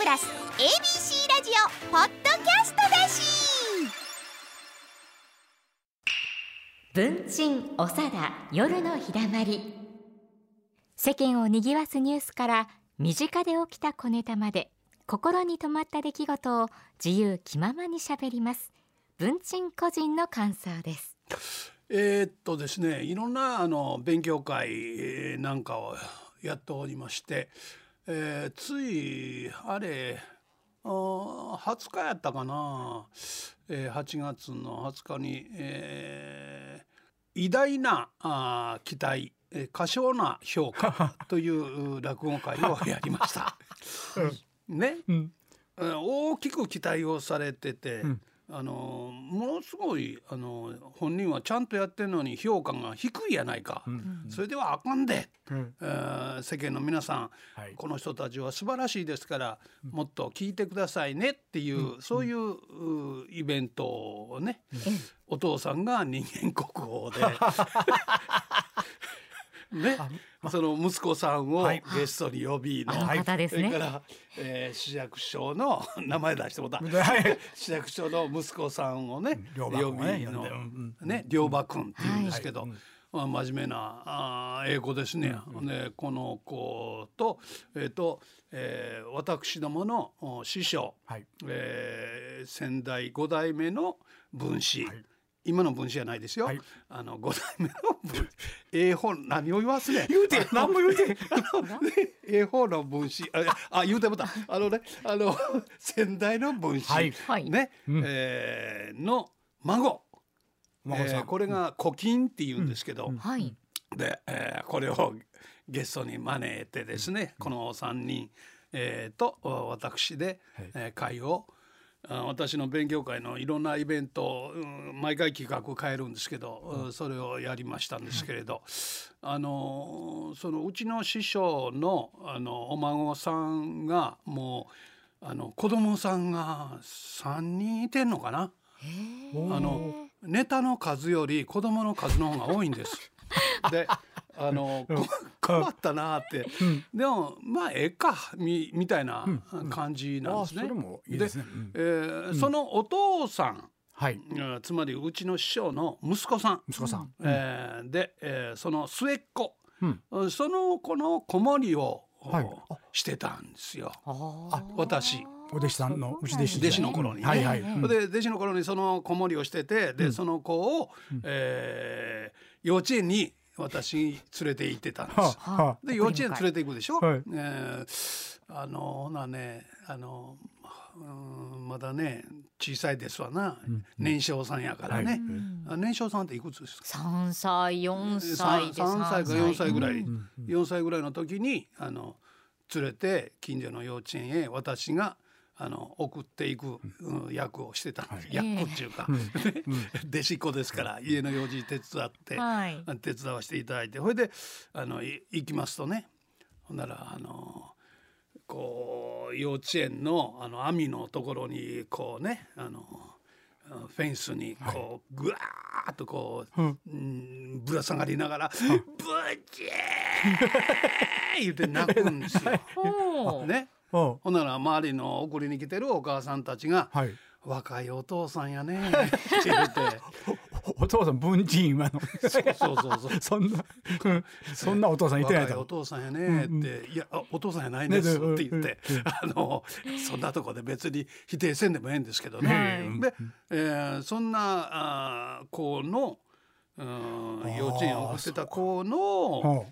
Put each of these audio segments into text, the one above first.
プラス ABC ラジオポッドキャストだし。文鎮おさだ夜のひだまり。世間を賑わすニュースから身近で起きた小ネタまで心に留まった出来事を自由気ままにしゃべります。文鎮個人の感想です。えーっとですねいろんなあの勉強会えなんかをやっておりまして、えーついあれあー20日やったかな、えー8月の20日に、えー偉大なあー期待えー過小な評価 という落語会をやりました。ね、うん。えー大きく期待をされてて、んあのものすごいあの本人はちゃんとやってるのに評価が低いやないか、それではあかんで、うん。えー世間の皆さん、はい。この人たちは素晴らしいですから、もっと聞いてくださいねっていう、そういううイベントをね、お父さんが人間国宝で。ね、その息子さんをはい。ゲストに呼びの、あの方ですね、それから、えー、市役所の名前出してもた。はい。市役所の息子さんをね呼びのね両馬君って言うんですけど、はい。まあ、真面目なあー英語ですね。でこの子と,、えーとえー私どものお師匠、はい。えー先代5代目の分子、はい今の分子じゃないですよ、はい。あの5代目の分英本何を言わすね言うて何も言うて。英法の分子ああ言うてもうた。あのねあの先代の分子、はい。はい。ね、うん。えーの孫。お孫さん。えーこれが古今って言うんですけど、はい。で、えーこれをゲストに招いてですね、この3人、えーとお私で、はい。えー会をあ私の勉強会のいろんなイベント毎回企画変えるんですけど、うんそれをやりましたんですけれど、あのーそのうちの師匠のあのお孫さんがもうあの子供さんが3人いてんのかな。あのネタの数より子供の数の方が多いんです。であのこ 困ったなーって、でもまあええかみみたいな感じなんですね。でえーそのお父さん、はい。うんつまりうちの師匠の息子さん、息子さん。えーで、えーその末っ子、うん。その子の子守りを、はい。してたんですよ。あ私。お弟子さんのうち弟子弟子の頃にね。はいはい。うん。で弟子の頃にその子守りをしててで、その子を、えー幼稚園に私連れて行ってたんです。で幼稚園連れて行くでしょ？はい。えーあのほなねあのうんまだね小さいですわな、年少さんやからね、あ年少さんっていくつですか？三歳四歳で3歳か4歳。ぐらい、うん。4歳ぐらいの時にあの連れて近所の幼稚園へ私があの送っていく、うん。役をしてたんです、役っていうか、弟子っ子ですから家の用事手伝って、はい。手伝わせていただいてそれであのい行きますとねほんならあのこう幼稚園のあの網のところにこうねあのフェンスにこうぐわーっとこう、うん。ぶら下がりながら「ブチー!」言って泣くんですよ。ね、ほんなら周りの送りに来てるお母さんたちが「はい。若いお父さんやね」って言って。お お父さん文人今の。そうそうそうそ んなうん。そんなお父さんいてない若いおと父さんやねって「いやあお父さんやないです」ねって言ってあのそんなとこで別に否定せんでもええんですけどね。はい。で、えーそんなあー子のうん幼稚園を送ってた子のほ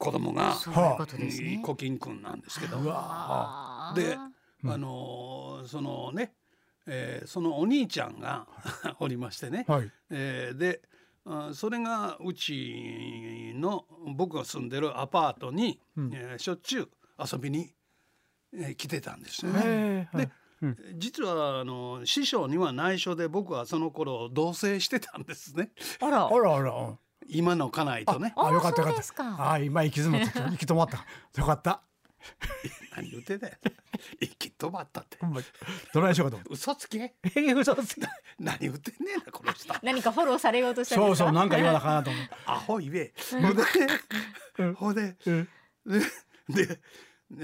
子供がそういうことですね。コキン君なんですけど。で、あのーそのね、えーそのお兄ちゃんが おりましてね、うはい。えーであそれがうちの僕が住んでるアパートに、えーしょっちゅう遊びに、えー来てたんですよね。へえで、実はあの師匠には内緒で僕はその頃同棲してたんですね。あら。あらあら今の家内とね。あよかったよかった。あ今行き詰まった。行き止まった。よかった。何言ってんだよ行き止まったって。ほんまに。どないしようかと。思って嘘つけ。えー嘘つき 何言ってんねんなこの人。何かフォローされようとしたんそうそうなんか言わなあかんなと思ってアホ言え。ほんで。ほでで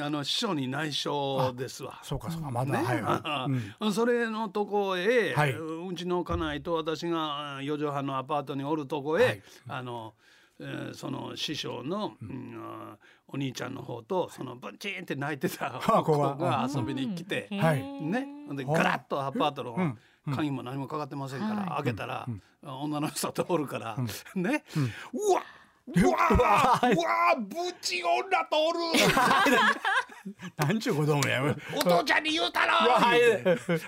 あの師匠に内緒ですわ。そうかそうか。まだ、ね。はいはい、うん。それのとこへ、はい。うちの家内と私が四畳半のアパートにおるとこへ、はい。あの、えーその師匠の、うん。あお兄ちゃんの方とそのブンチンって泣いてた あ子子がが遊びに来て、うん。ね。でガラッとアパートのうん。鍵も何もかかってませんから、はい。開けたら、女の人通るから、ね、うわうわうわうわぶち女通る。なんちゅう子供やめお父ちゃんに言うたろ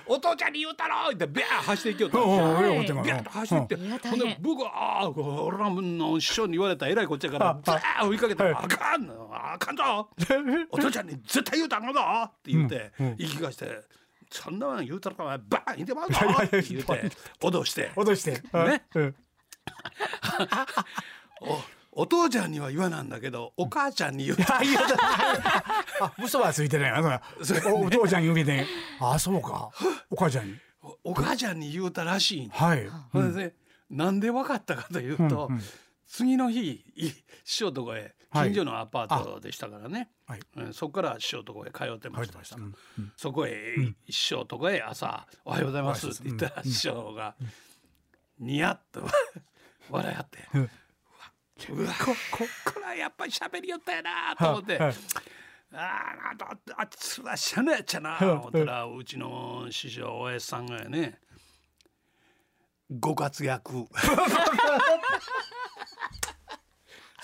お父ちゃんに言うたろってビャー走っていきよった。ビャーッと走って。ほんで僕はああ俺らの師匠に言われたらえらいこっちゃからザー追いかけてはい「あかんあかんぞ。お父ちゃんに絶対言うたのぞ」って言って言い聞かして「そんなもん言うたらお前バーン言ってまうぞ。いやいや」って言って脅して。脅して。ね。うん。お お父ちゃんには言わなんだけどお母ちゃんに言う。あ嘘はついてないなそれおお父ちゃんに受けて。あそうか。お母ちゃんに。おお母ちゃんに言うたらしいんはい。それで、なんで分かったかというと、うんうん。次の日い師匠とこへはい。近所のアパートでしたからね、はい。うんそこから師匠とこへ通ってました。そこへ、師匠とこへ朝「おはようございます」って言ったら、師匠がニヤッと 笑い合って、うん。うわこここれはやっぱり喋りよったやなと思って。はいあーあとあっつらしゃなやっちゃな思ったらうちの師匠おやじさんがやねご活躍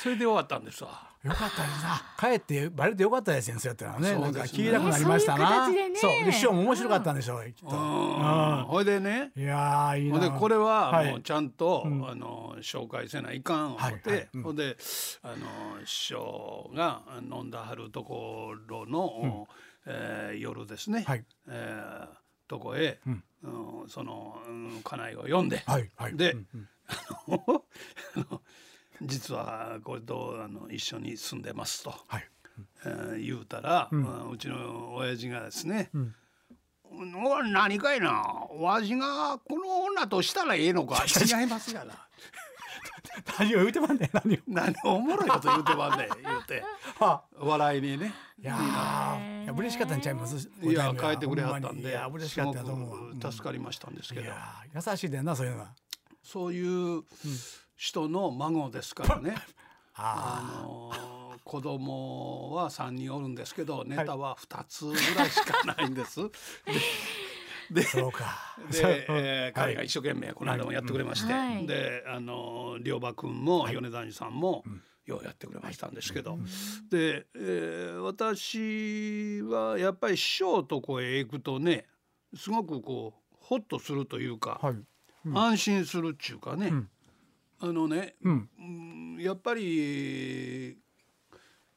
それで終わったんですわ。よかったですな。帰ってバレてよかったですよそうやったらね。そうなんですね。か聞いたくなりましたな。そうね。そう。で師匠も面白かったんでしょうきっと。うん。ほいでね。いやーいいな。ほんでこれははい。もうちゃんと、うん。あの紹介せないかん思って、ほんであの師匠が飲んだはるところの、えー夜ですね、はい。えーとこへ、うん。うんその、うん家内を呼んで、はいはい。で、あの 実はこれとあの一緒に住んでますと、はい。えー言うたら、ううんうちの親父がですねうん「お何かいな。わしがこの女としたらええのか。違いますがな。何を言うてまんねん何を。何おもろいこと言うてまんねん」言うて。は笑いにね。いやーいや嬉しかったんちゃいます？いや帰ってくれはったんほまに。いでや嬉しかったと思う。助かりましたんですけど、いやー優しいでんなそういうのがそういう人の孫ですからね。ああのー子供は3人おるんですけどネタは2つぐらいしかないんです。であそうか。で、えーはい。彼が一生懸命この間もやってくれまして、はい。であの良馬君も米谷さんも、ようやってくれましたんですけど、で、えー私はやっぱり師匠とこへ行くとねすごくこうホッとするというか、はい。安心するっちゅうかね、んああのね、うん。うんやっぱり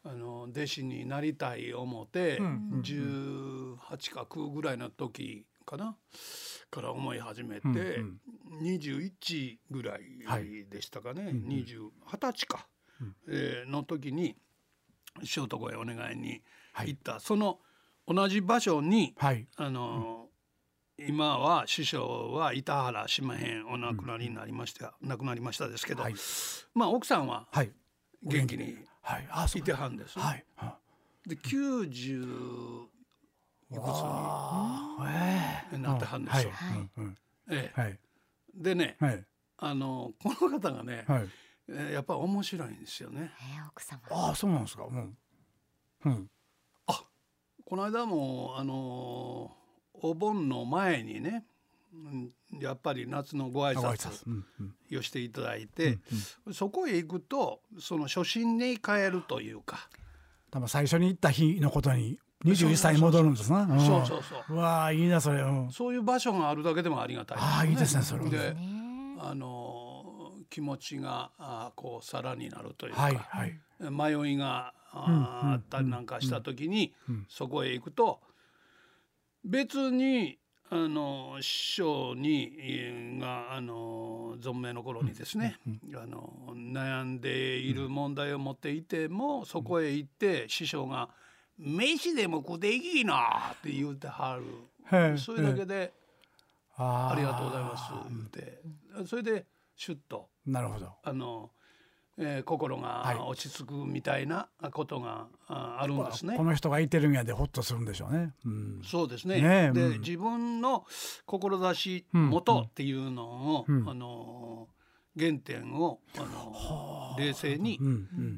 あの弟子になりたい思って、うん18か9ぐらいの時かなから思い始めて、うん21ぐらいでしたかね、20 20歳か、えーの時に師匠とこへお願いに行った、その同じ場所にはい。あの、今は師匠は板原しまへん。お亡くなりになりました、亡くなりましたですけど、はい。まあ奥さんははい。元気にはい。てはんです、はい。はで90いくあ。つになってはんですよ。ええ。はい。でねはい。あのこの方がね、はい。えーやっぱり面白いんですよね。えー奥様。ああそうなんですか。うん。うん。この間もあのお盆の前にねうんやっぱり夏のご挨拶をしていただいて、そこへ行くとその初心に帰るというか、多分最初に行った日のことに21歳に戻るんですな。うんそうそうそううわあいいなそれ。うん。そういう場所があるだけでもありがたいああいいですねそれはでねあの気持ちがあこうさらになるというか、はいはい。迷いがあ,、ったりなんかした時に、うん。そこへ行くと別にあの師匠にえーがあの存命の頃にですね、あの悩んでいる問題を持っていても、そこへ行って師匠が「飯でも食うていきな」って言うてはる、はいそれだけで「あありがとうございます」言って。それでシュッとなるほど。あの、えー心はいが落ち着くみたいなことがああるんですね。この人がいてるんやでほっとするんでしょうね。うん。そうですね。で、ねえうん自分の志うん元っていうのを、うんあの原点をあの冷静に。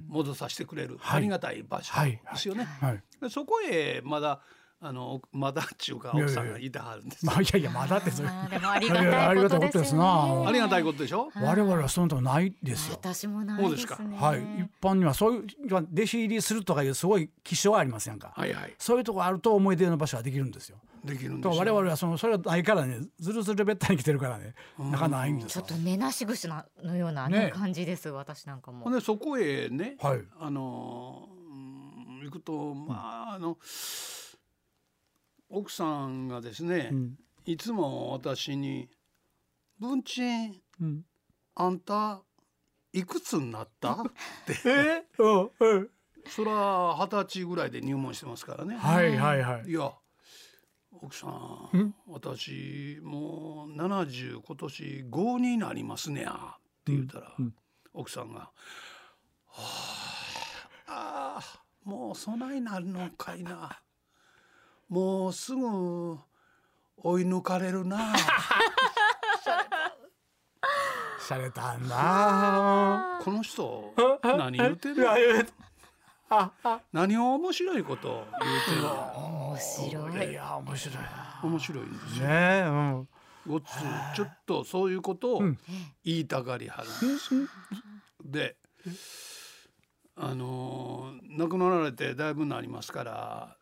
戻させてくれる、はいありがたい場所はいですよね。はい。でそこへまだあのまだっていうかいやいや奥さんがいてはるんです。まあいやいやまだってそれ。あーでもありがたいがたいこととですなね。ありがたいことでしょ？我々はそのとないですよ。私もないそうですかですね。はい。一般にはそういう弟子入りするとかいうすごい気象ありますやんか？はいはい。そういうとこあると思い出の場所ができるんですよ。できるんですよ。我々はそのそれがないからねずるずるべったに来てるからねなかなかないんですよちょっと根なし串なのようなねね感じです私なんかもほん。でそこへね、はいあのうん行くとまああの奥さんがですね、うん。いつも私に「文鎮うん。あんたいくつになった?」って。え？うんうん。そら二十歳ぐらいで入門してますからね。はいはいはい。いや奥さんん。私もう70今年5になりますねや。って言ったら、うんうん。奥さんが「はああーもうそないなるのかいなもうすぐ追い抜かれるな」しゃれたな この人何言うてんの？何を面白いこと言うてんの？面白いやいい。や面白いな。面白いんですよ。ねえうん。ごっつちょっとそういうことをうん。言いたがりはるんです。であのー亡くなられてだいぶなりますから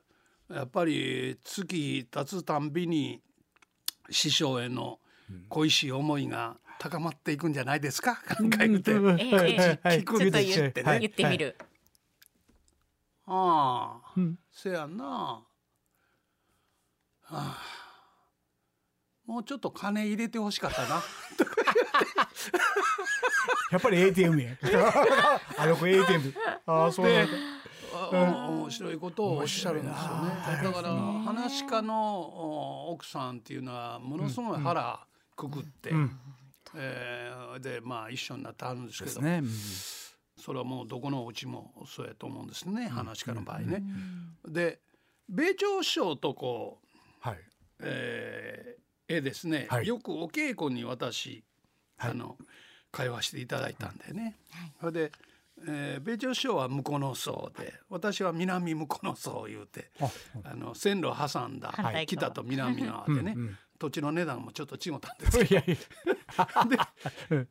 やっぱり月経つたんびに師匠への恋しい思いが高まっていくんじゃないですか？なん。か言うて、うん。ええええ。はい。ちょっと言ってはい。言ってみる。ああ、うん。せやんな、はあ、もうちょっと金入れてほしかったな。やっぱり ATM や。あの子 ATM ああそうなんだ。あ面白いことをおっしゃるんですよね。だから話し家のお奥さんっていうのはものすごい腹くくって、うん。えーでまあ一緒になってあるんですけど、ね。うん。それはもうどこのお家もそうやと思うんですね、話し家の場合ね。で米朝師匠とこう、はい。えー、絵ですね、はい。よくお稽古に私、はい。あの会話していただいたんでね。それで、えー、米朝師匠は向こうの層で私は南向こうの層言うてああの線路を挟んだ北と南側でね、うんうん。土地の値段もちょっと違ったんですけど。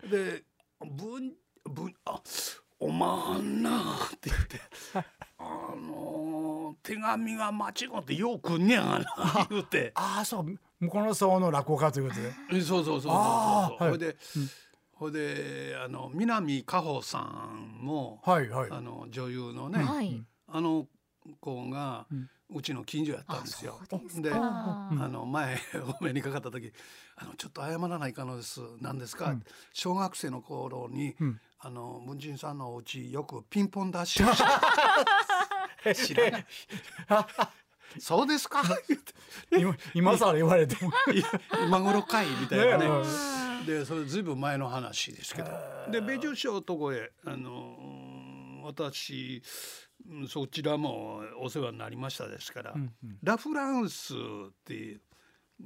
で「ぶんぶんあおまんな」って言って「あのー手紙が間違ってよう来んねやがな」言うて。ああそう向こうの層の落語家ということで。えそうそうそうそうそう。あーはい。ほいで、ほいであの南果歩さんも、はいはいあの女優のね、はい。あの子が、んうちの近所やったんですよ。であの前お目にかかった時あのちょっと謝らないかのです。何ですか、小学生の頃に、んあの文人さんのお家よくピンポンダッシュした。知らない。そうですか？今今更言われてもい今頃かいみたいなねねでそれずいぶん前の話ですけど。で米朝師匠のとこへあのうん私うんそちらもお世話になりましたですから、ラ・フランスっていう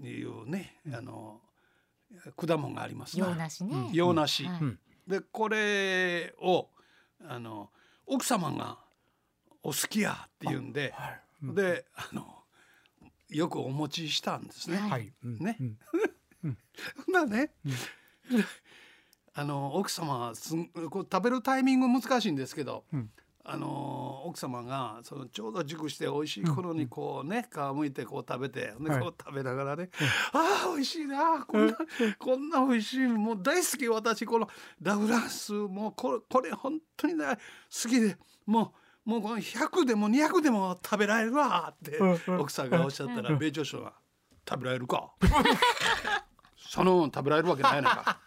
いうねあの果物があります洋梨ね。洋梨、はい。ん。でこれをあの奥様がお好きやって言うんで、はい。であのよくお持ちしたんですね。はい。うん。ね。うん ほん。ならね、あの奥様はすんこう食べるタイミング難しいんですけど、ん。あの奥様がそのちょうど熟して美味しい頃にこうね皮むいてこう食べてではい。こう食べながらね「ああ美味しいなこんなこんな美味しいもう大好き私このラフランスもうこれこれ本当に大好きでもうもうこの100でも200でも食べられるわ」って奥さんがおっしゃったら米朝首が「食べられるか?」その食べられるわけないやないか。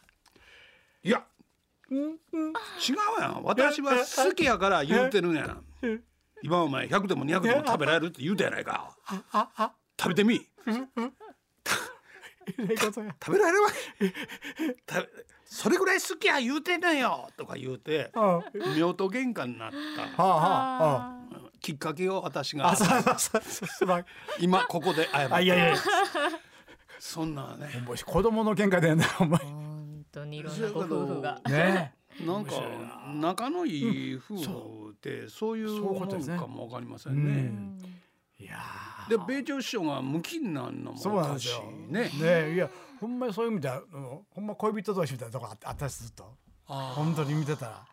いや。違うやん私は好きやから言うてるんやん。今お前100でも200でも食べられるって言うたやないか。食べてみ。食べられるわ食べそれぐらい好きや言うてんねんよとか言うてあは夫婦喧嘩になったあはああきっかけを私が今ここで謝るあいやいやそんなね。もし子供の喧嘩でねお前。本当にいろんなご夫婦が。ね。なんか仲のいい夫婦ってそういうことですね。んかもわかりませうん。ね。ん。いやで米朝師匠が無気になるのもそうおかしなんですよ。いね。ねいやほんまにそういう意味ではうんほんま恋人同士みたいなとこあって私ずっと。あ本当に見てたら。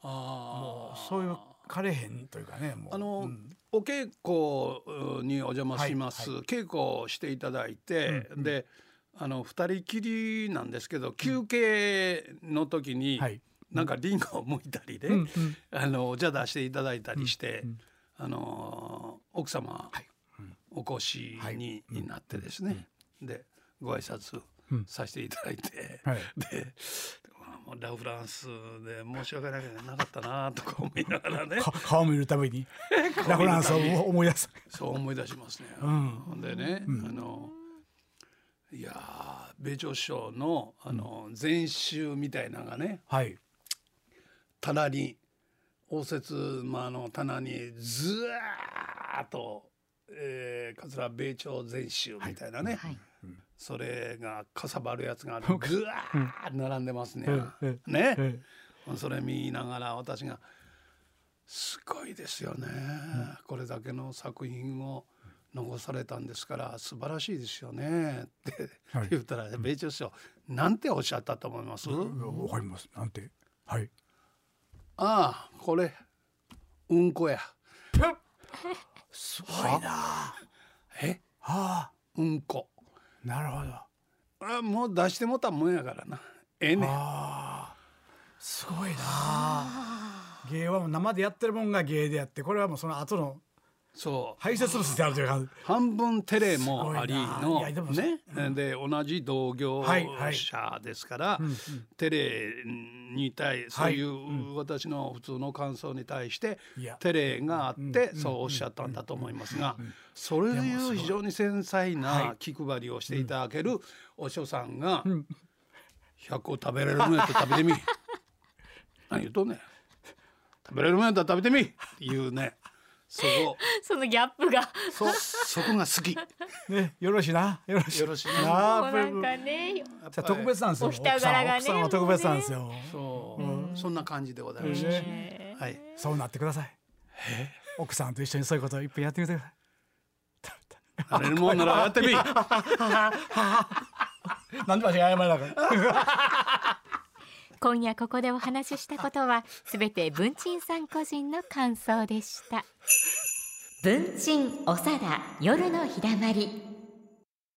あもうそういう枯れへんというかねもう。あの、うんお稽古にお邪魔します、はい稽古をしていただいて、うんうん。であの二人きりなんですけど休憩の時に、はい。なんかリンゴを剥いたりで、うんうん。あのお茶出していただいたりして、うんうん。あの奥様、はい。うんお越しに,、になってですね、でご挨拶うん。させていただいて、はい。でもうラ・フランスで申し訳なかったなとか思いながらね。か顔見るたびに。ラフランスを思い出す。そう思い出しますね。うん。ほんでね、あのいやー米朝師匠のあの全集みたいなのがねはい。棚に応接間の棚にずわーっと、えー、桂米朝全集みたいなね、はいそれがかさばるやつがぐわー並んでますね。うん。ね、えそれ見ながら私が「すごいですよね、これだけの作品を残されたんですから素晴らしいですよね」ってはい。言ったら米朝師匠なんておっしゃったと思います、わかります。なんて。はい。ああこれうんこや。すごいな。はえ？あ。うんこなるほど。あもう出してもたもんやからな。ええねん。すごいな。芸はもう生でやってるもんが芸でやってこれはもうその後のそう。排泄物であるというか。半分テレもありのね、で同じ同業はいはい者ですから、うんうん。テレに対そういう私の普通の感想に対してい。や。テレがあっうんうんてそうおっしゃったんだと思いますがそういう非常に繊細な気配りをしていただけるお師匠さんがん100個食べれるもんやったら食べてみ何言うとんねん食べれるもんやったら食べてみっていうねそこ そのギャップが。そそこが好き。ねよろしいな。よろしいよろしいな。なんかねやっぱりじゃあ特別なんですよ。お人柄がね奥さんは奥さんは特別なんですよ。そう、そんな感じでございました。ねはい。そうなってください。奥さんと一緒にそういうことをいっぺんやってみてください。なれるもんならやってみ。なんで私が謝らなかった？今夜ここでお話ししたことはすべて文鎮さん個人の感想でした。文鎮おさだ夜のひだまり。